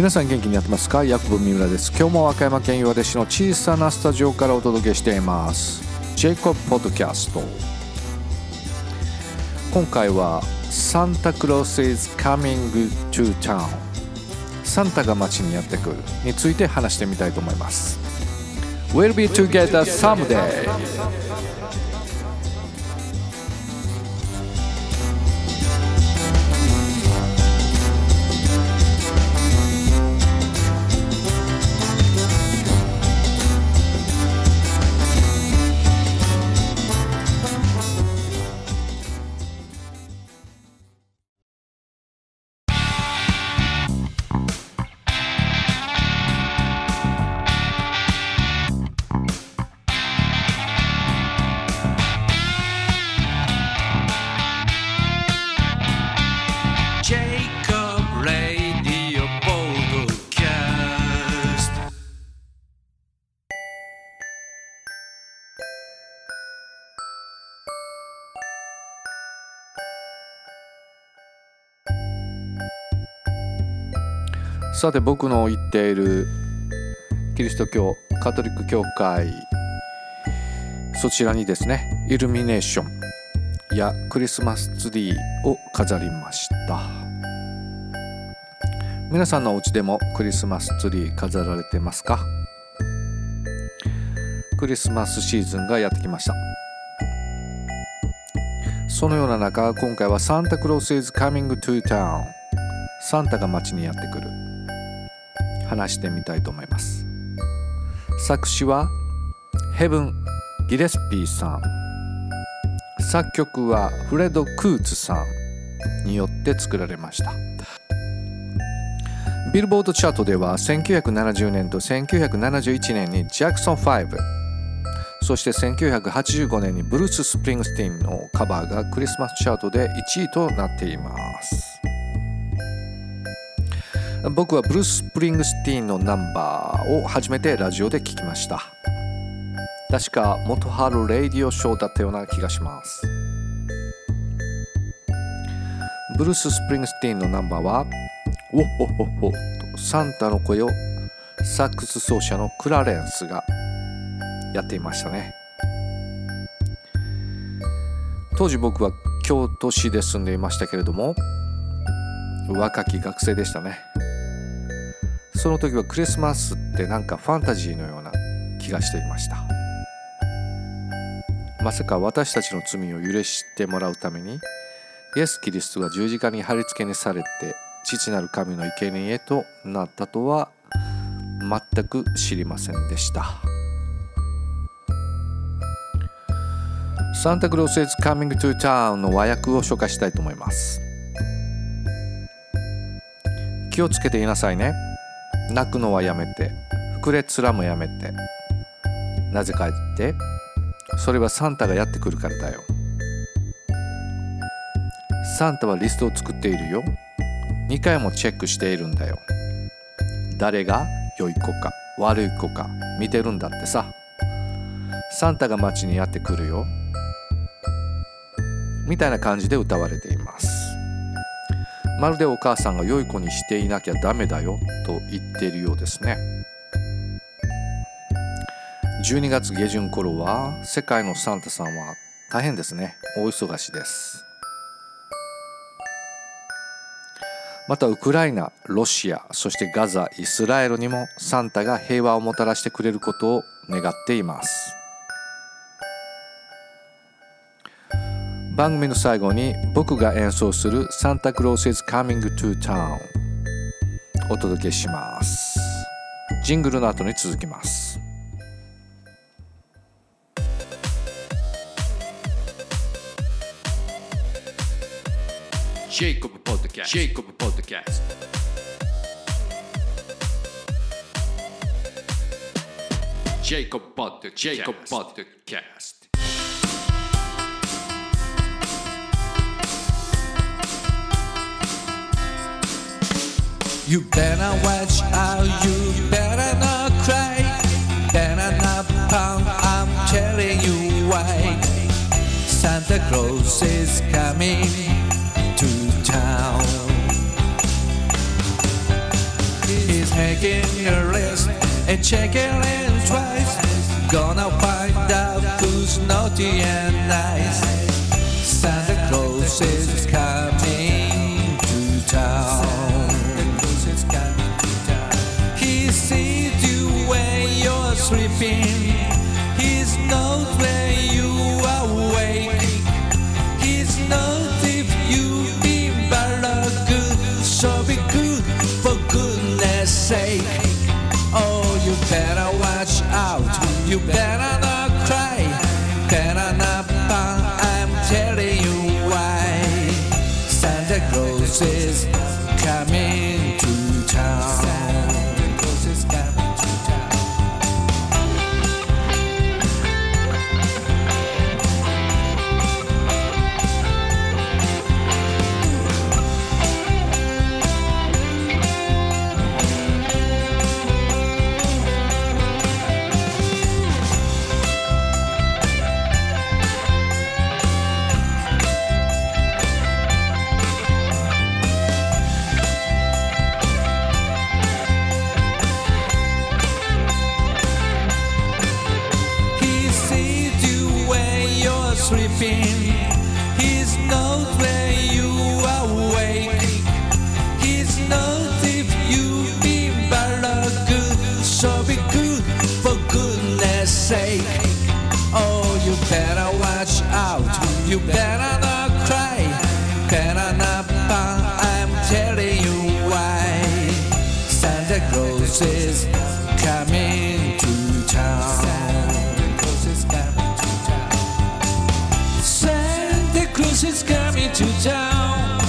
皆さん元気にやってますか？ヤコブ三浦です。今日も和歌山県岩出市の小さなスタジオからお届けしています。ジェイコブポッドキャスト。今回はサンタクロース is coming to town サンタが街にやってくるについて話してみたいと思います。We'll be together someday さて僕の言っているキリスト教カトリック教会そちらにですねイルミネーションやクリスマスツリーを飾りました。皆さんのお家でもクリスマスツリー飾られてますか？クリスマスシーズンがやってきました。そのような中今回はサンタクロース is coming to town サンタが街にやってくる。話してみたいと思います。作詞はヘブン・ギレスピーさん。作曲はフレド・クーツさんによって作られました。ビルボードチャートでは1970年と1971年にジャクソン5そして1985年にブルース・スプリングスティンのカバーがクリスマスチャートで1位となっています。僕はブルース・スプリングスティーンのナンバーを初めてラジオで聞きました。確か元春レイディオショーだったような気がします。ブルース・スプリングスティーンのナンバーはウォッホッホッホとサンタの声をサックス奏者のクラレンスがやっていましたね。当時僕は京都市で住んでいましたけれども若き学生でしたね。その時はクリスマスってなんかファンタジーのような気がしていました。まさか私たちの罪を許してもらうためにイエス・キリストが十字架に貼り付けにされて父なる神の生贄へとなったとは全く知りませんでした。サンタクロース is coming to town の和訳を紹介したいと思います。気をつけていなさいね。泣くのはやめて膨れつらもやめて。なぜかってそれはサンタがやってくるからだよ。サンタはリストを作っているよ。2回もチェックしているんだよ。誰が良い子か悪い子か見てるんだってさ。サンタが街にやってくるよ。みたいな感じで歌われていますまるでお母さんが良い子にしていなきゃダメだよと言っているようですね。12月下旬頃は世界のサンタさんは大変ですね。大忙しです。またウクライナロシアそしてガザイスラエルにもサンタが平和をもたらしてくれることを願っています。番組の最後に僕が演奏するサンタクロース is coming to town お届けしますジングルの後に続きますジェイコブポッドキャスト。ジェイコブポッドキャスト。ジェイコブポッドキャスト。You better watch out, you better not cry, better not pound, I'm telling you why. Santa Claus is coming to town. He's making a list and checking it twice. Gonna find out who's naughty and nice. Santa Claus is Can I know. I'm telling you why. Santa Claus is coming to town. Santa Claus is coming to town.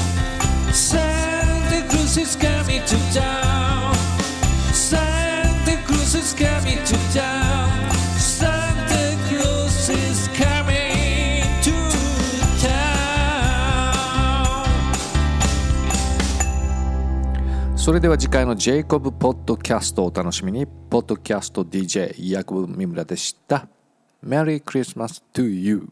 Santa Claus is coming それでは次回のジェイコブポッドキャストをお楽しみに。ポッドキャスト DJ ヤコブ三村でした。Merry Christmas to you.